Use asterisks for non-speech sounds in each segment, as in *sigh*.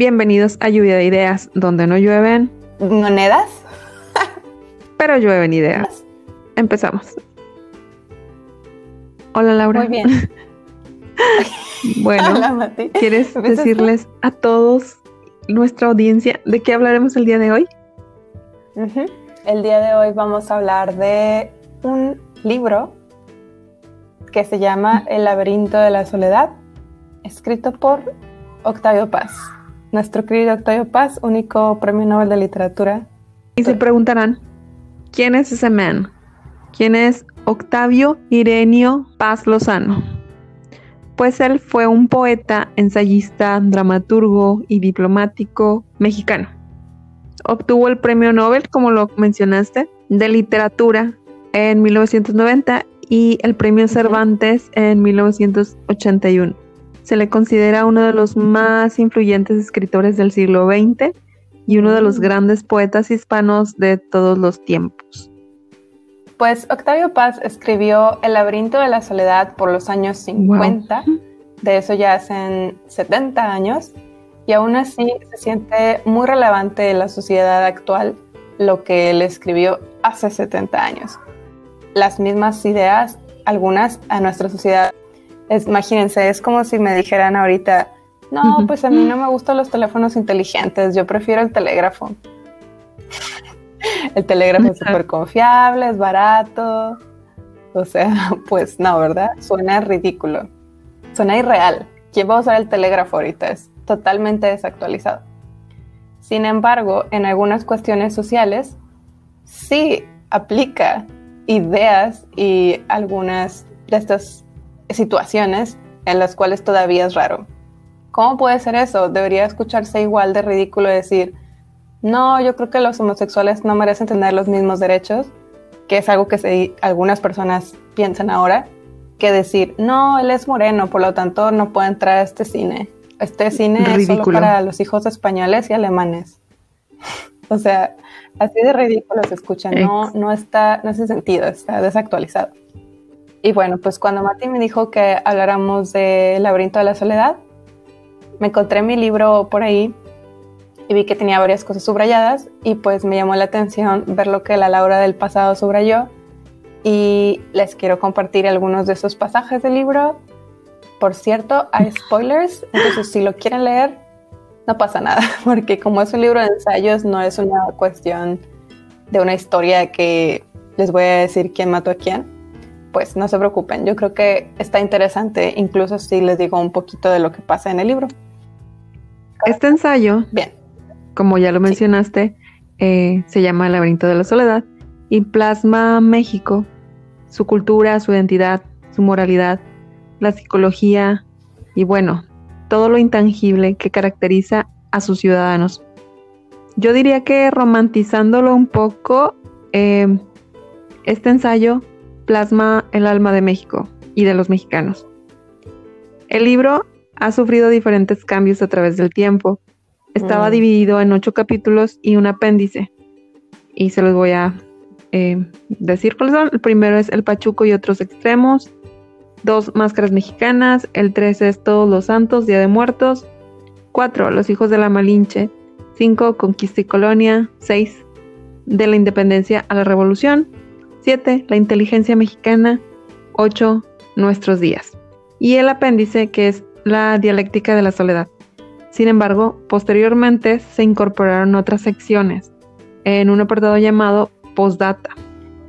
Bienvenidos a Lluvia de Ideas, donde no llueven monedas, *laughs* pero llueven ideas. Empezamos. Hola Laura. Muy bien. *laughs* bueno, Hola, Mati. ¿quieres decirles a todos nuestra audiencia de qué hablaremos el día de hoy? El día de hoy vamos a hablar de un libro que se llama El laberinto de la soledad, escrito por Octavio Paz. Nuestro querido Octavio Paz, único premio Nobel de Literatura. Y se preguntarán, ¿quién es ese man? ¿Quién es Octavio Irenio Paz Lozano? Pues él fue un poeta, ensayista, dramaturgo y diplomático mexicano. Obtuvo el premio Nobel, como lo mencionaste, de literatura en 1990 y el premio Cervantes en 1981. Se le considera uno de los más influyentes escritores del siglo XX y uno de los Mm. grandes poetas hispanos de todos los tiempos. Pues Octavio Paz escribió El laberinto de la soledad por los años 50, de eso ya hacen 70 años, y aún así se siente muy relevante en la sociedad actual lo que él escribió hace 70 años. Las mismas ideas, algunas a nuestra sociedad. Es, imagínense, es como si me dijeran ahorita, no, pues a mí no me gustan los teléfonos inteligentes, yo prefiero el telégrafo. *laughs* El telégrafo es súper confiable, es barato. O sea, *laughs* pues no, ¿verdad? Suena ridículo. Suena irreal. ¿Quién va a usar el telégrafo ahorita? Es totalmente desactualizado. Sin embargo, en algunas cuestiones sociales sí aplica ideas y algunas de estas situaciones en las cuales todavía es raro. ¿Cómo puede ser eso? Debería escucharse igual de ridículo decir, no, yo creo que los homosexuales no merecen tener los mismos derechos, que es algo que se- algunas personas piensan ahora, que decir, no, él es moreno, por lo tanto no puede entrar a este cine. Este cine es solo para los hijos españoles y alemanes. *laughs* o sea, así de ridículo se escucha, no, no está, no hace sentido, está desactualizado. Y bueno, pues cuando Mati me dijo que habláramos de laberinto de la soledad, me encontré mi libro por ahí y vi que tenía varias cosas subrayadas y pues me llamó la atención ver lo que la Laura del pasado subrayó y les quiero compartir algunos de esos pasajes del libro. Por cierto, hay spoilers, entonces si lo quieren leer, no pasa nada, *laughs* porque como es un libro de ensayos, no es una cuestión de una historia que les voy a decir quién mató a quién, pues no se preocupen, yo creo que está interesante, incluso si les digo un poquito de lo que pasa en el libro. Este ensayo, Bien, como ya lo mencionaste, eh, se llama El laberinto de la soledad y plasma México, su cultura, su identidad, su moralidad, la psicología y bueno, todo lo intangible que caracteriza a sus ciudadanos. Yo diría que romantizándolo un poco, eh, este ensayo plasma el alma de México y de los mexicanos. El libro ha sufrido diferentes cambios a través del tiempo. Estaba Mm. dividido en ocho capítulos y un apéndice. Y se los voy a eh, decir cuáles son. El primero es El Pachuco y otros extremos. Dos, Máscaras Mexicanas. El tres es Todos los Santos, Día de Muertos. Cuatro, Los Hijos de la Malinche. Cinco, Conquista y Colonia. Seis, De la Independencia a la Revolución. Siete, La Inteligencia Mexicana. Ocho, Nuestros Días. Y el apéndice que es La Dialéctica de la Soledad. Sin embargo, posteriormente se incorporaron otras secciones en un apartado llamado Postdata.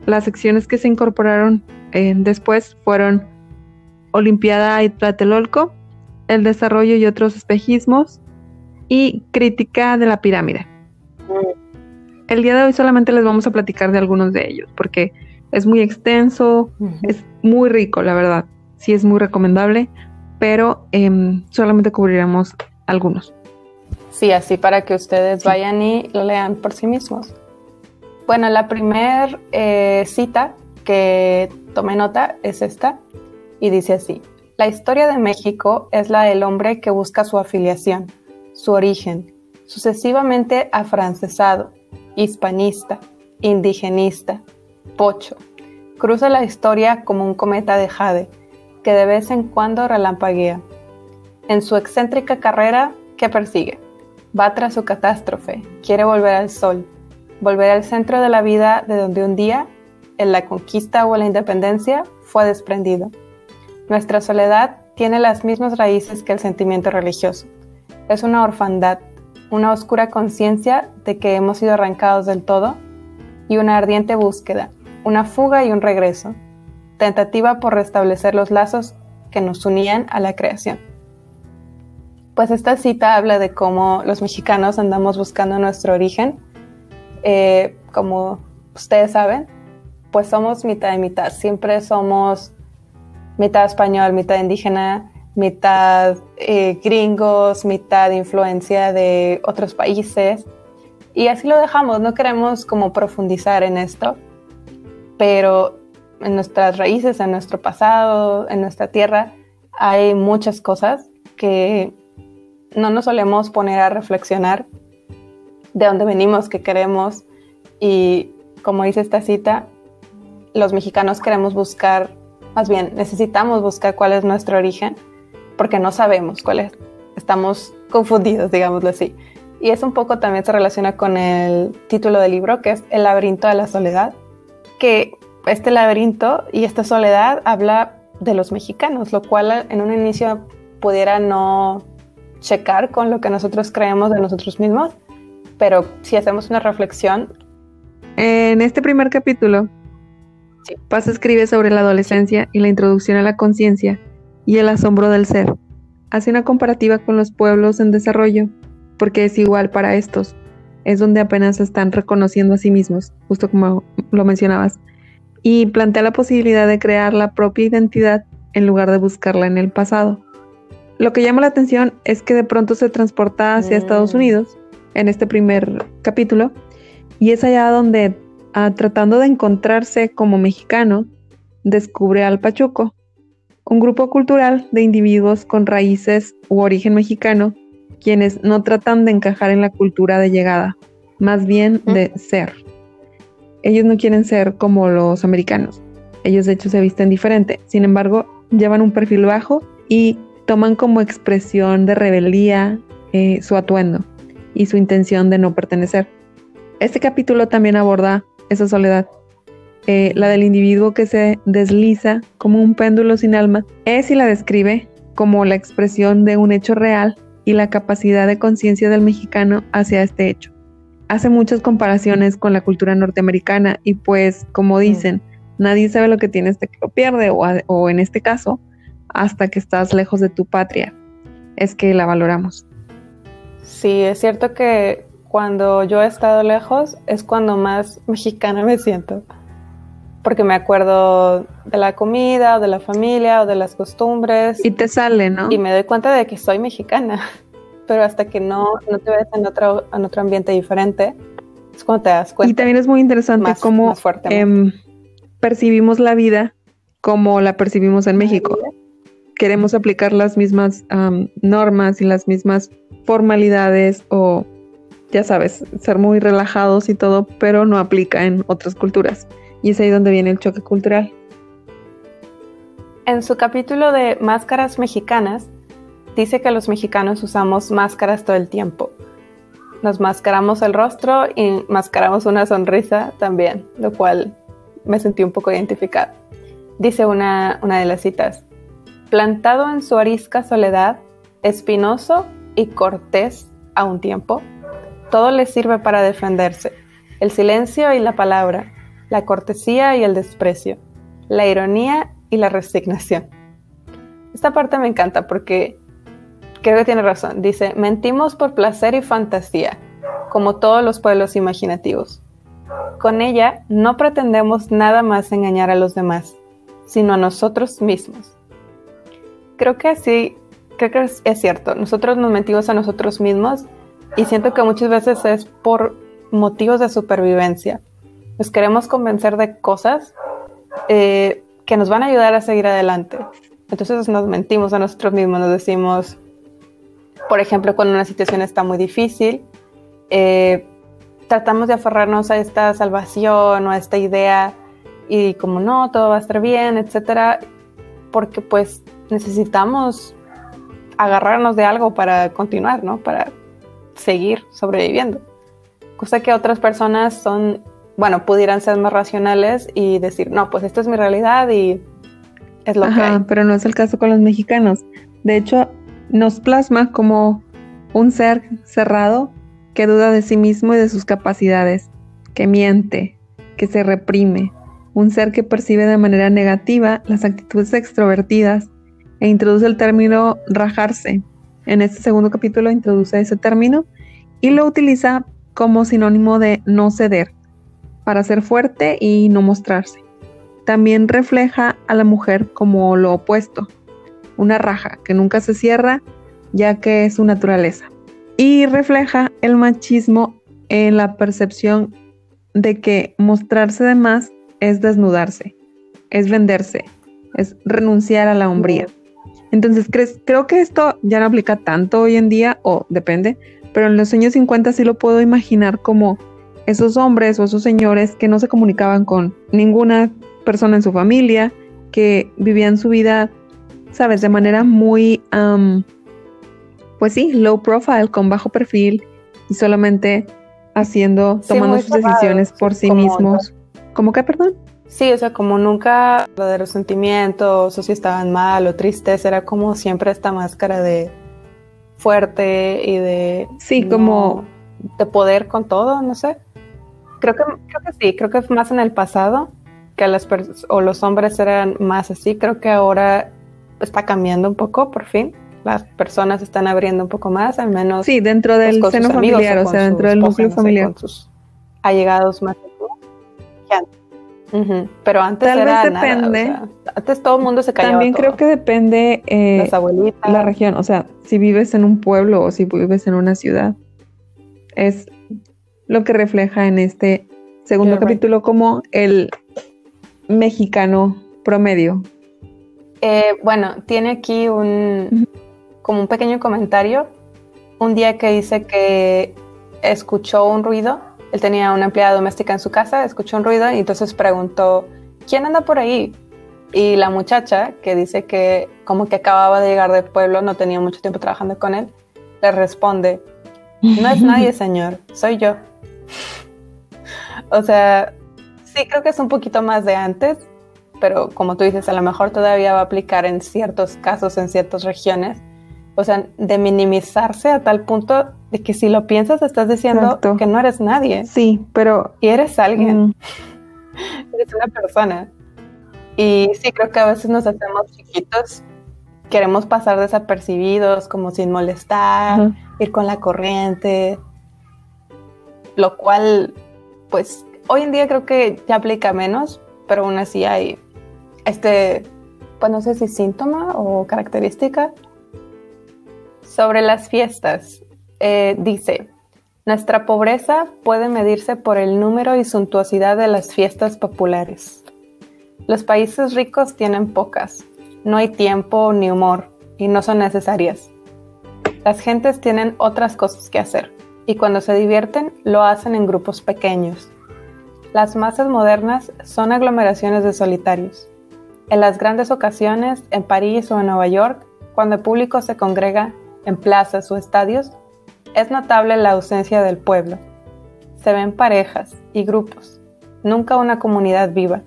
Las secciones que se incorporaron eh, después fueron Olimpiada y Tlatelolco, el desarrollo y otros espejismos y crítica de la pirámide. El día de hoy solamente les vamos a platicar de algunos de ellos porque es muy extenso, es muy rico, la verdad. Sí es muy recomendable, pero em, solamente cubriremos algunos. Sí, así para que ustedes Sí. vayan y lo lean por sí mismos. Bueno, la primera cita que tomé nota es esta y dice así. La historia de México es la del hombre que busca su afiliación, su origen, sucesivamente afrancesado, hispanista, indigenista, pocho. Cruza la historia como un cometa de jade que de vez en cuando relampaguea. En su excéntrica carrera, ¿qué persigue? va tras su catástrofe, quiere volver al sol, volver al centro de la vida de donde un día, en la conquista o la independencia, fue desprendido. Nuestra soledad tiene las mismas raíces que el sentimiento religioso. Es una orfandad, una oscura conciencia de que hemos sido arrancados del todo y una ardiente búsqueda, una fuga y un regreso, tentativa por restablecer los lazos que nos unían a la creación. Pues esta cita habla de cómo los mexicanos andamos buscando nuestro origen. Eh, como ustedes saben, pues somos mitad y mitad. Siempre somos mitad español, mitad indígena, mitad eh, gringos, mitad influencia de otros países. Y así lo dejamos, no queremos como profundizar en esto, pero en nuestras raíces, en nuestro pasado, en nuestra tierra, hay muchas cosas que no nos solemos poner a reflexionar de dónde venimos, qué queremos y como dice esta cita, los mexicanos queremos buscar, más bien necesitamos buscar cuál es nuestro origen porque no sabemos cuál es. Estamos confundidos, digámoslo así. Y eso un poco también se relaciona con el título del libro, que es El laberinto de la soledad, que este laberinto y esta soledad habla de los mexicanos, lo cual en un inicio pudiera no checar con lo que nosotros creemos de nosotros mismos, pero si hacemos una reflexión. En este primer capítulo, Paz escribe sobre la adolescencia y la introducción a la conciencia y el asombro del ser. Hace una comparativa con los pueblos en desarrollo, porque es igual para estos. Es donde apenas se están reconociendo a sí mismos, justo como lo mencionabas y plantea la posibilidad de crear la propia identidad en lugar de buscarla en el pasado. Lo que llama la atención es que de pronto se transporta hacia Estados mm. Unidos en este primer capítulo y es allá donde, ah, tratando de encontrarse como mexicano, descubre al Pachuco, un grupo cultural de individuos con raíces u origen mexicano, quienes no tratan de encajar en la cultura de llegada, más bien de ser ellos no quieren ser como los americanos. Ellos de hecho se visten diferente. Sin embargo, llevan un perfil bajo y toman como expresión de rebeldía eh, su atuendo y su intención de no pertenecer. Este capítulo también aborda esa soledad, eh, la del individuo que se desliza como un péndulo sin alma, es y la describe como la expresión de un hecho real y la capacidad de conciencia del mexicano hacia este hecho. Hace muchas comparaciones con la cultura norteamericana y pues como dicen, nadie sabe lo que tienes de que lo pierde o, o en este caso, hasta que estás lejos de tu patria, es que la valoramos. Sí, es cierto que cuando yo he estado lejos es cuando más mexicana me siento, porque me acuerdo de la comida o de la familia o de las costumbres. Y te sale, ¿no? Y me doy cuenta de que soy mexicana *laughs* pero hasta que no, no te ves en otro, en otro ambiente diferente, es cuando te das cuenta. Y también es muy interesante cómo em, percibimos la vida como la percibimos en México. Queremos aplicar las mismas normas y las mismas formalidades o, ya sabes, ser muy relajados y todo, pero no aplica en otras culturas. Y es ahí donde viene el choque cultural. En su capítulo de Máscaras Mexicanas, dice que los mexicanos usamos máscaras todo el tiempo. Nos mascaramos el rostro y mascaramos una sonrisa también, lo cual me sentí un poco identificada. Dice una, una de las citas, plantado en su arisca soledad, espinoso y cortés a un tiempo, todo le sirve para defenderse, el silencio y la palabra, la cortesía y el desprecio, la ironía y la resignación. Esta parte me encanta porque creo que tiene razón. Dice, mentimos por placer y fantasía, como todos los pueblos imaginativos. Con ella no pretendemos nada más engañar a los demás, sino a nosotros mismos. Creo que sí, creo que es, cierto. Nosotros nos mentimos a nosotros mismos y siento que muchas veces es por motivos de supervivencia. Nos queremos convencer de cosas eh, que nos van a ayudar a seguir adelante. Entonces nos mentimos a nosotros mismos, nos decimos, por ejemplo, cuando una situación está muy difícil, eh, tratamos de aferrarnos a esta salvación o a esta idea y como no, todo va a estar bien, etcétera, porque pues necesitamos agarrarnos de algo para continuar, ¿no? Para seguir sobreviviendo. Cosa que otras personas son, bueno, pudieran ser más racionales y decir, no, pues esto es mi realidad y es lo que hay. Pero no es el caso con los mexicanos. De hecho, nos plasma como un ser cerrado que duda de sí mismo y de sus capacidades, que miente, que se reprime, un ser que percibe de manera negativa las actitudes extrovertidas e introduce el término rajarse. En este segundo capítulo introduce ese término y lo utiliza como sinónimo de no ceder, para ser fuerte y no mostrarse. También refleja a la mujer como lo opuesto, una raja que nunca se cierra ya que es su naturaleza. Y refleja el machismo en la percepción de que mostrarse de más es desnudarse, es venderse, es renunciar a la hombría. Entonces, creo que esto ya no aplica tanto hoy en día, o depende, pero en los años 50 sí lo puedo imaginar como esos hombres o esos señores que no se comunicaban con ninguna persona en su familia, que vivían su vida, sabes, de manera muy pues sí, low profile, con bajo perfil y solamente haciendo, tomando sus decisiones por sí mismos. ¿Cómo que, perdón? Sí, o sea, como nunca de resentimientos o si estaban mal o tristes, era como siempre esta máscara de fuerte y de... Sí, como... De poder con todo, no sé. Creo que, creo que sí, creo que más en el pasado que las o los hombres eran más así, creo que ahora está cambiando un poco por fin las personas están abriendo un poco más, al menos. Sí, dentro del seno familiar, o, sea, dentro del núcleo familiar. Con sus allegados más. Pero antes Tal era vez depende. antes todo el mundo se callaba. También creo que depende eh, la región. O sea, si vives en un pueblo o si vives en una ciudad, es lo que refleja en este segundo capítulo como el mexicano promedio. Eh, bueno, tiene aquí un, como un pequeño comentario. Un día que dice que escuchó un ruido, él tenía una empleada doméstica en su casa, escuchó un ruido y entonces preguntó, ¿quién anda por ahí? Y la muchacha, que dice que como que acababa de llegar del pueblo, no tenía mucho tiempo trabajando con él, le responde, no es nadie, *laughs* señor, soy yo. O sea, sí creo que es un poquito más de antes, pero como tú dices, a lo mejor todavía va a aplicar en ciertos casos, en ciertas regiones o sea, de minimizarse a tal punto de que si lo piensas estás diciendo que no eres nadie. Sí, pero... Y eres alguien. Mm. *laughs* eres una persona. Y sí, creo que a veces nos hacemos chiquitos, queremos pasar desapercibidos, como sin molestar, ir con la corriente, lo cual, pues, hoy en día creo que ya aplica menos, pero aún así hay este, pues no sé si síntoma o característica sobre las fiestas, eh, dice, nuestra pobreza puede medirse por el número y suntuosidad de las fiestas populares. Los países ricos tienen pocas, no hay tiempo ni humor y no son necesarias. Las gentes tienen otras cosas que hacer y cuando se divierten lo hacen en grupos pequeños. Las masas modernas son aglomeraciones de solitarios. En las grandes ocasiones, en París o en Nueva York, cuando el público se congrega, en plazas o estadios, es notable la ausencia del pueblo. Se ven parejas y grupos, nunca una comunidad viva,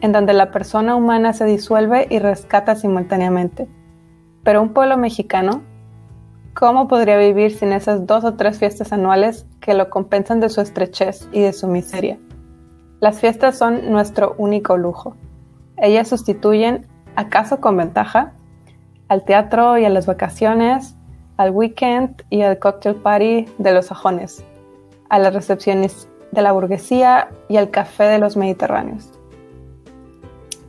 en donde la persona humana se disuelve y rescata simultáneamente. Pero un pueblo mexicano, ¿cómo podría vivir sin esas dos o tres fiestas anuales que lo compensan de su estrechez y de su miseria? Las fiestas son nuestro único lujo. Ellas sustituyen, acaso con ventaja, al teatro y a las vacaciones, al weekend y al cocktail party de los sajones, a las recepciones de la burguesía y al café de los mediterráneos.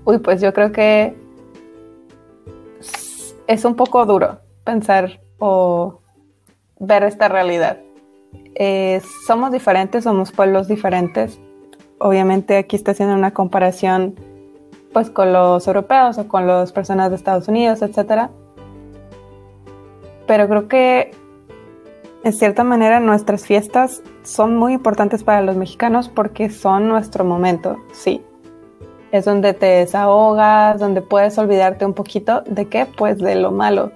Uy, pues yo creo que es un poco duro pensar o ver esta realidad. Eh, somos diferentes, somos pueblos diferentes. Obviamente aquí está haciendo una comparación pues con los europeos o con las personas de Estados Unidos, etcétera pero creo que en cierta manera nuestras fiestas son muy importantes para los mexicanos porque son nuestro momento, sí. Es donde te desahogas, donde puedes olvidarte un poquito de qué, pues de lo malo.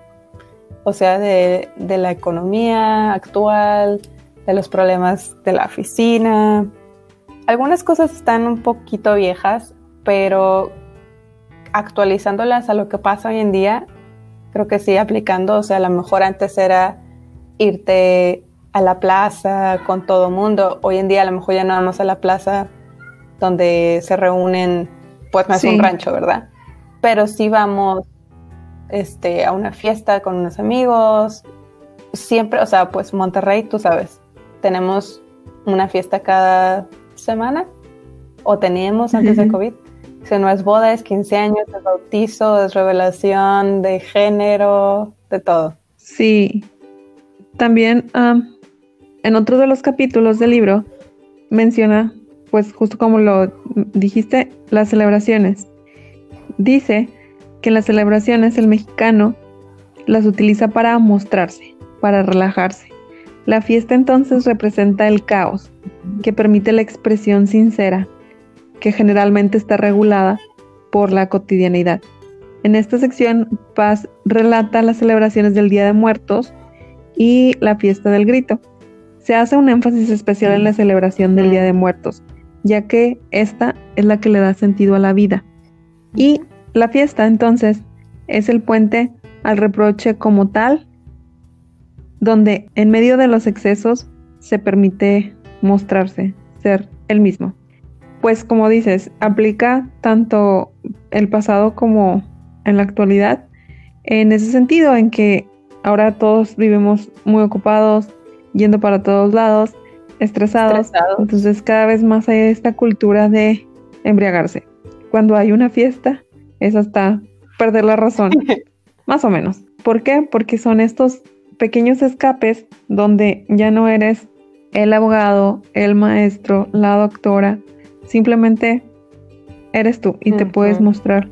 O sea, de, de la economía actual, de los problemas de la oficina. Algunas cosas están un poquito viejas, pero actualizándolas a lo que pasa hoy en día, creo que sí aplicando, o sea, a lo mejor antes era irte a la plaza con todo mundo, hoy en día a lo mejor ya no vamos a la plaza donde se reúnen, pues más un rancho, ¿verdad? Pero sí vamos este, a una fiesta con unos amigos, siempre, o sea, pues Monterrey, tú sabes, tenemos una fiesta cada semana, o teníamos antes de COVID, si no es boda, es 15 años, es bautizo, es revelación de género, de todo. Sí. También en otro de los capítulos del libro menciona, pues justo como lo dijiste, las celebraciones. Dice que en las celebraciones el mexicano las utiliza para mostrarse, para relajarse. La fiesta entonces representa el caos, que permite la expresión sincera que generalmente está regulada por la cotidianidad. En esta sección, Paz relata las celebraciones del Día de Muertos y la fiesta del grito. Se hace un énfasis especial en la celebración del Día de Muertos, ya que esta es la que le da sentido a la vida. Y la fiesta, entonces, es el puente al reproche como tal, donde en medio de los excesos se permite mostrarse, ser el mismo. Pues como dices, aplica tanto el pasado como en la actualidad, en ese sentido, en que ahora todos vivimos muy ocupados, yendo para todos lados, estresados, entonces cada vez más hay esta cultura de embriagarse. Cuando hay una fiesta, es hasta perder la razón, *laughs* más o menos. ¿Por qué? Porque son estos pequeños escapes donde ya no eres el abogado, el maestro, la doctora, Simplemente eres tú y te puedes mostrar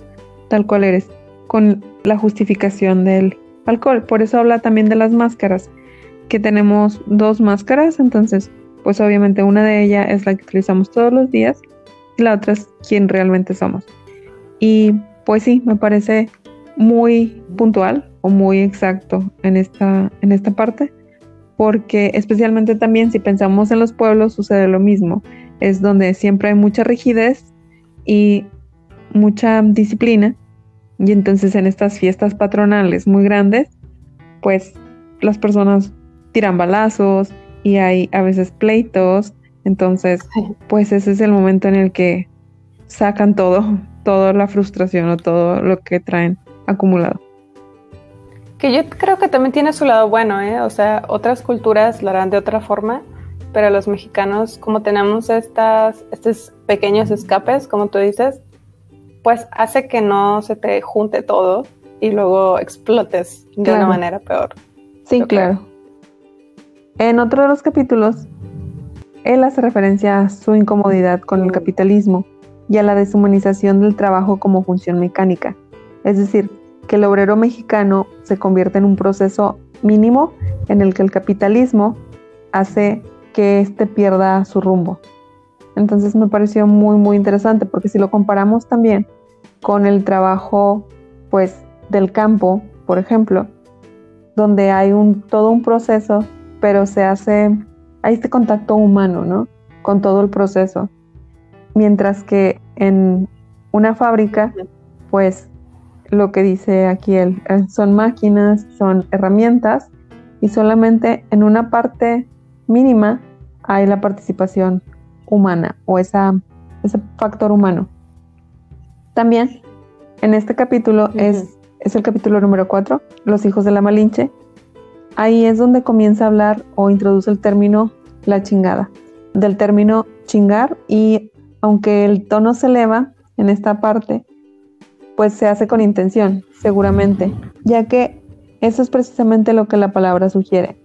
tal cual eres, con la justificación del alcohol. Por eso habla también de las máscaras, que tenemos dos máscaras, entonces, pues obviamente una de ellas es la que utilizamos todos los días y la otra es quien realmente somos. Y pues sí, me parece muy puntual o muy exacto en esta, en esta parte, porque especialmente también si pensamos en los pueblos sucede lo mismo es donde siempre hay mucha rigidez y mucha disciplina. Y entonces en estas fiestas patronales muy grandes, pues las personas tiran balazos y hay a veces pleitos. Entonces, pues ese es el momento en el que sacan todo, toda la frustración o todo lo que traen acumulado. Que yo creo que también tiene su lado bueno, ¿eh? O sea, otras culturas lo harán de otra forma pero los mexicanos, como tenemos estas, estos pequeños escapes, como tú dices, pues hace que no se te junte todo y luego explotes de una manera peor. Sí, claro. En otro de los capítulos, él hace referencia a su incomodidad con el capitalismo y a la deshumanización del trabajo como función mecánica. Es decir, que el obrero mexicano se convierte en un proceso mínimo en el que el capitalismo hace que éste pierda su rumbo. Entonces me pareció muy, muy interesante porque si lo comparamos también con el trabajo, pues, del campo, por ejemplo, donde hay un, todo un proceso, pero se hace, hay este contacto humano, ¿no? Con todo el proceso. Mientras que en una fábrica, pues, lo que dice aquí él, eh, son máquinas, son herramientas, y solamente en una parte mínima hay la participación humana o esa, ese factor humano. También en este capítulo es, es el capítulo número 4, Los hijos de la Malinche. Ahí es donde comienza a hablar o introduce el término la chingada, del término chingar y aunque el tono se eleva en esta parte, pues se hace con intención, seguramente, ya que eso es precisamente lo que la palabra sugiere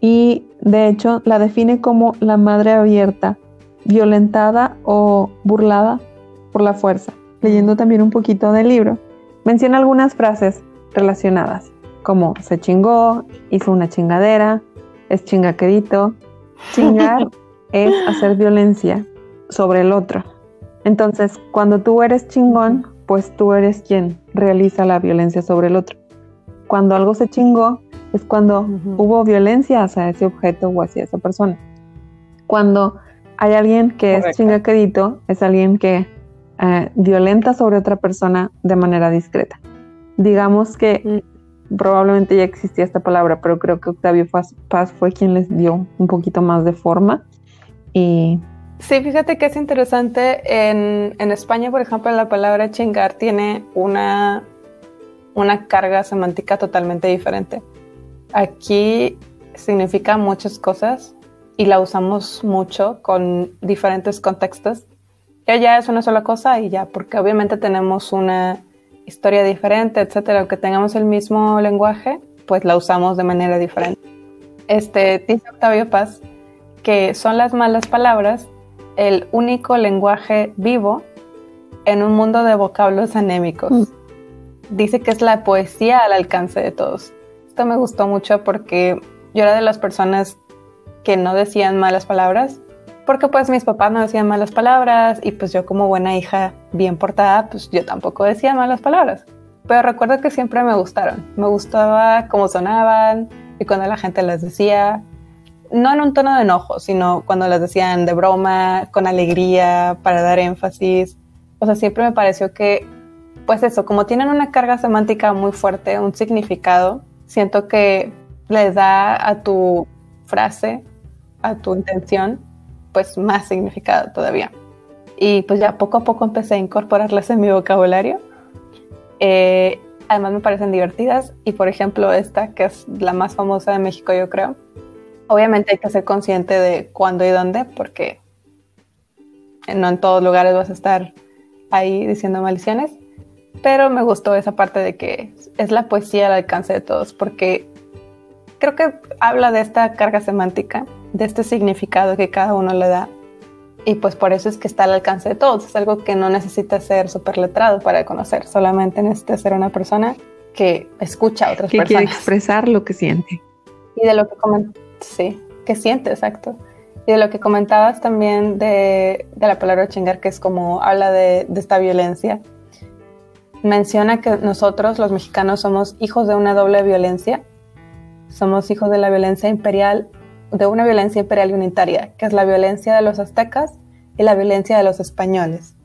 y de hecho la define como la madre abierta, violentada o burlada por la fuerza. Leyendo también un poquito del libro, menciona algunas frases relacionadas, como se chingó, hizo una chingadera, es chingaquerito. *laughs* Chingar es hacer violencia sobre el otro. Entonces, cuando tú eres chingón, pues tú eres quien realiza la violencia sobre el otro. Cuando algo se chingó, es cuando hubo violencia hacia ese objeto o hacia esa persona. Cuando hay alguien que es chingaquedito, es alguien que eh, violenta sobre otra persona de manera discreta. Digamos que mm. probablemente ya existía esta palabra, pero creo que Octavio Paz, fue quien les dio un poquito más de forma. Y Sí, fíjate que es interesante. En, en, España, por ejemplo, la palabra chingar tiene una, una carga semántica totalmente diferente. Aquí significa muchas cosas y la usamos mucho con diferentes contextos. Ya ya es una sola cosa y ya, porque obviamente tenemos una historia diferente, etcétera, aunque tengamos el mismo lenguaje, pues la usamos de manera diferente. Este dice Octavio Paz que son las malas palabras el único lenguaje vivo en un mundo de vocablos anémicos. Mm. Dice que es la poesía al alcance de todos. Esto me gustó mucho porque yo era de las personas que no decían malas palabras, porque pues mis papás no decían malas palabras y pues yo como buena hija bien portada, pues yo tampoco decía malas palabras. Pero recuerdo que siempre me gustaron. Me gustaba cómo sonaban y cuando la gente las decía. No en un tono de enojo, sino cuando las decían de broma, con alegría, para dar énfasis. O sea, siempre me pareció que, pues eso, como tienen una carga semántica muy fuerte, un significado, siento que les da a tu frase, a tu intención, pues más significado todavía. Y pues ya poco a poco empecé a incorporarlas en mi vocabulario. Eh, además me parecen divertidas y por ejemplo esta, que es la más famosa de México yo creo, obviamente hay que ser consciente de cuándo y dónde porque no en todos lugares vas a estar ahí diciendo maldiciones, pero me gustó esa parte de que es la poesía al alcance de todos, porque creo que habla de esta carga semántica, de este significado que cada uno le da. Y pues por eso es que está al alcance de todos. Es algo que no necesita ser súper letrado para conocer. Solamente necesita ser una persona que escucha a otras que personas. quiere expresar lo que siente. Y de lo que comenta, sí, que siente, exacto. Y de lo que comentabas también de, de la palabra chingar, que es como habla de, de esta violencia menciona que nosotros, los mexicanos, somos hijos de una doble violencia. Somos hijos de la violencia imperial, de una violencia imperial unitaria, que es la violencia de los aztecas y la violencia de los españoles.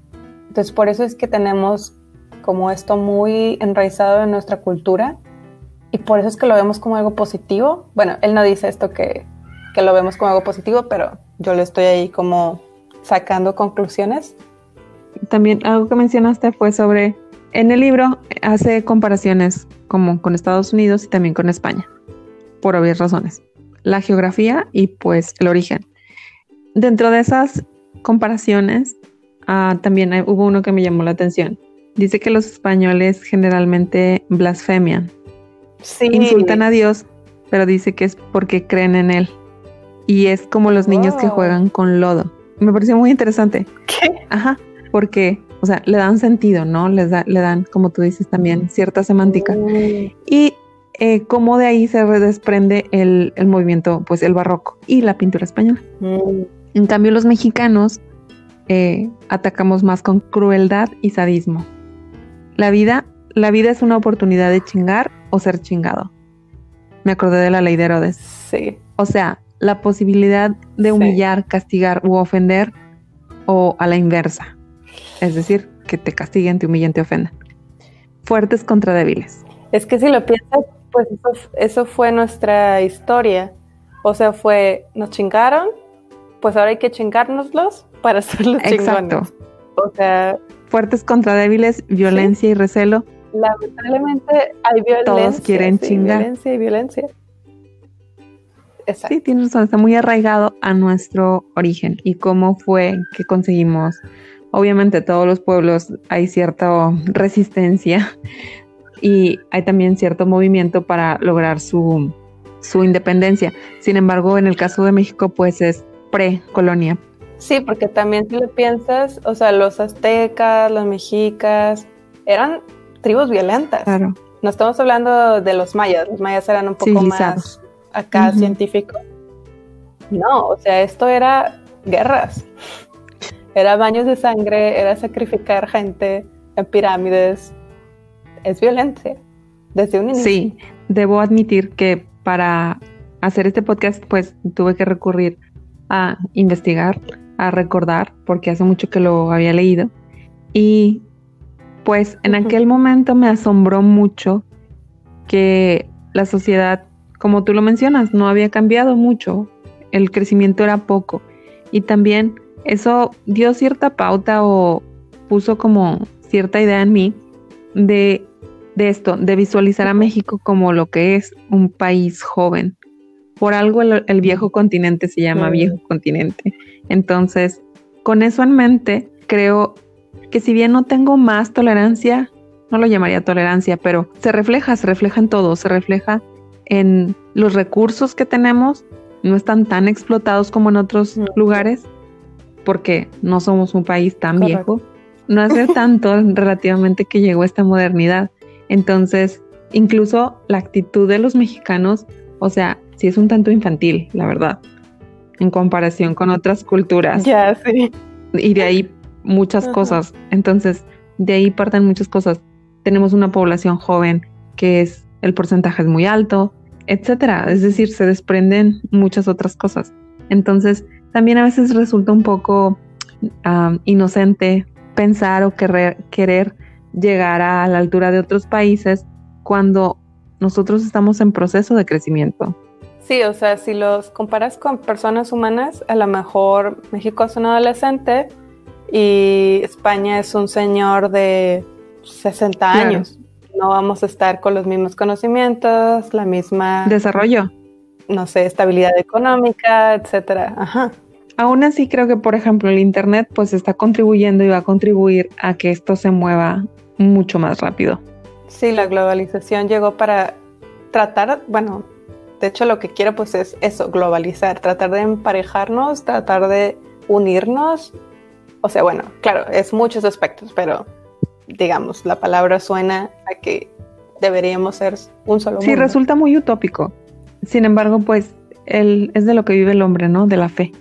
Entonces, por eso es que tenemos como esto muy enraizado en nuestra cultura y por eso es que lo vemos como algo positivo. Bueno, él no dice esto que, que lo vemos como algo positivo, pero yo le estoy ahí como sacando conclusiones. También algo que mencionaste fue sobre en el libro hace comparaciones como con Estados Unidos y también con España, por obvias razones. La geografía y pues el origen. Dentro de esas comparaciones, ah, también hubo uno que me llamó la atención. Dice que los españoles generalmente blasfemian. Insultan a Dios, pero dice que es porque creen en Él. Y es como los niños que juegan con lodo. Me pareció muy interesante. ¿Qué? Ajá, porque o sea, le dan sentido, ¿no? Les da, le dan, como tú dices también, cierta semántica. Y eh, cómo de ahí se desprende el, movimiento, pues el barroco y la pintura española. En cambio, los mexicanos eh, atacamos más con crueldad y sadismo. La vida, la vida es una oportunidad de chingar o ser chingado. Me acordé de la ley de Herodes. Sí. O sea, la posibilidad de humillar, castigar u ofender o a la inversa es decir, que te castiguen, te humillen, te ofendan. Fuertes contra débiles. Es que si lo piensas, pues eso, fue nuestra historia. O sea, fue, nos chingaron, pues ahora hay que chingárnoslos para *laughs* hacerlos Exacto. O sea... Fuertes contra débiles, violencia y recelo. Lamentablemente hay violencia. Todos quieren chingar. Violencia y violencia. Exacto. Sí, tienes razón, está muy arraigado a nuestro origen y cómo fue que conseguimos Obviamente todos los pueblos hay cierta resistencia *laughs* y hay también cierto movimiento para lograr su, independencia. Sin embargo, en el caso de México, pues es pre-colonia. Sí, porque también si lo piensas, o sea, los aztecas, los mexicas, eran tribus violentas. Claro. No estamos hablando de los mayas, los mayas eran un poco más acá científicos. No, o sea, esto era guerras. Era baños de sangre, era sacrificar gente en pirámides. Es violencia desde un inicio. Sí, debo admitir que para hacer este podcast, pues tuve que recurrir a investigar, a recordar, porque hace mucho que lo había leído. Y pues en aquel momento me asombró mucho que la sociedad, como tú lo mencionas, no había cambiado mucho, el crecimiento era poco. Y también eso dio cierta pauta o puso como cierta idea en mí de, esto, de visualizar a México como lo que es un país joven. Por algo el, viejo continente se llama viejo continente. Entonces, con eso en mente, creo que si bien no tengo más tolerancia, no lo llamaría tolerancia, pero se refleja, se refleja en todo, se refleja en los recursos que tenemos, no están tan explotados como en otros lugares, porque no somos un país tan viejo, no hace tanto *laughs* relativamente que llegó esta modernidad. Entonces, incluso la actitud de los mexicanos, o sea, sí es un tanto infantil, la verdad, en comparación con otras culturas. Ya, sí. Y de ahí muchas cosas. Entonces, de ahí parten muchas cosas. Tenemos una población joven que es, el porcentaje es muy alto, etcétera. Es decir, se desprenden muchas otras cosas. Entonces, también a veces resulta un poco inocente pensar o querer, querer llegar a la altura de otros países cuando nosotros estamos en proceso de crecimiento. Sí, o sea, si los comparas con personas humanas, a lo mejor México es un adolescente y España es un señor de 60 años. No vamos a estar con los mismos conocimientos, la misma... Desarrollo. No sé, estabilidad económica, etcétera. Ajá. Aún así creo que, por ejemplo, el Internet pues está contribuyendo y va a contribuir a que esto se mueva mucho más rápido. Sí, la globalización llegó para tratar, bueno, de hecho lo que quiero pues es eso, globalizar, tratar de emparejarnos, tratar de unirnos o sea, bueno, claro, es muchos aspectos, pero digamos, la palabra suena a que deberíamos ser un solo mundo. Sí, resulta muy utópico. Sin embargo, pues él es de lo que vive el hombre, ¿no? De la fe.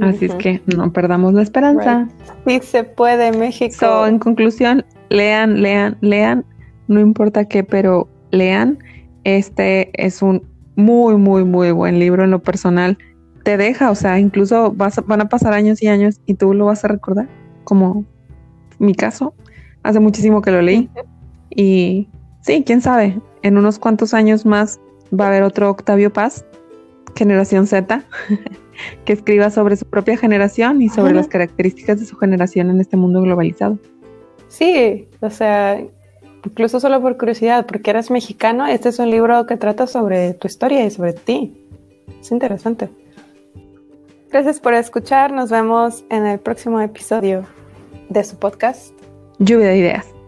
Así es que no perdamos la esperanza. Sí se puede, México. So, en conclusión, lean, lean, lean, no importa qué, pero lean. Este es un muy, muy, muy buen libro en lo personal te deja, o sea, incluso vas, van a pasar años y años y tú lo vas a recordar, como mi caso, hace muchísimo que lo leí. Y sí, quién sabe, en unos cuantos años más va a haber otro Octavio Paz, generación Z, *laughs* que escriba sobre su propia generación y sobre las características de su generación en este mundo globalizado. Sí, o sea, incluso solo por curiosidad, porque eres mexicano, este es un libro que trata sobre tu historia y sobre ti. Es interesante. Gracias por escuchar. Nos vemos en el próximo episodio de su podcast. Lluvia de ideas.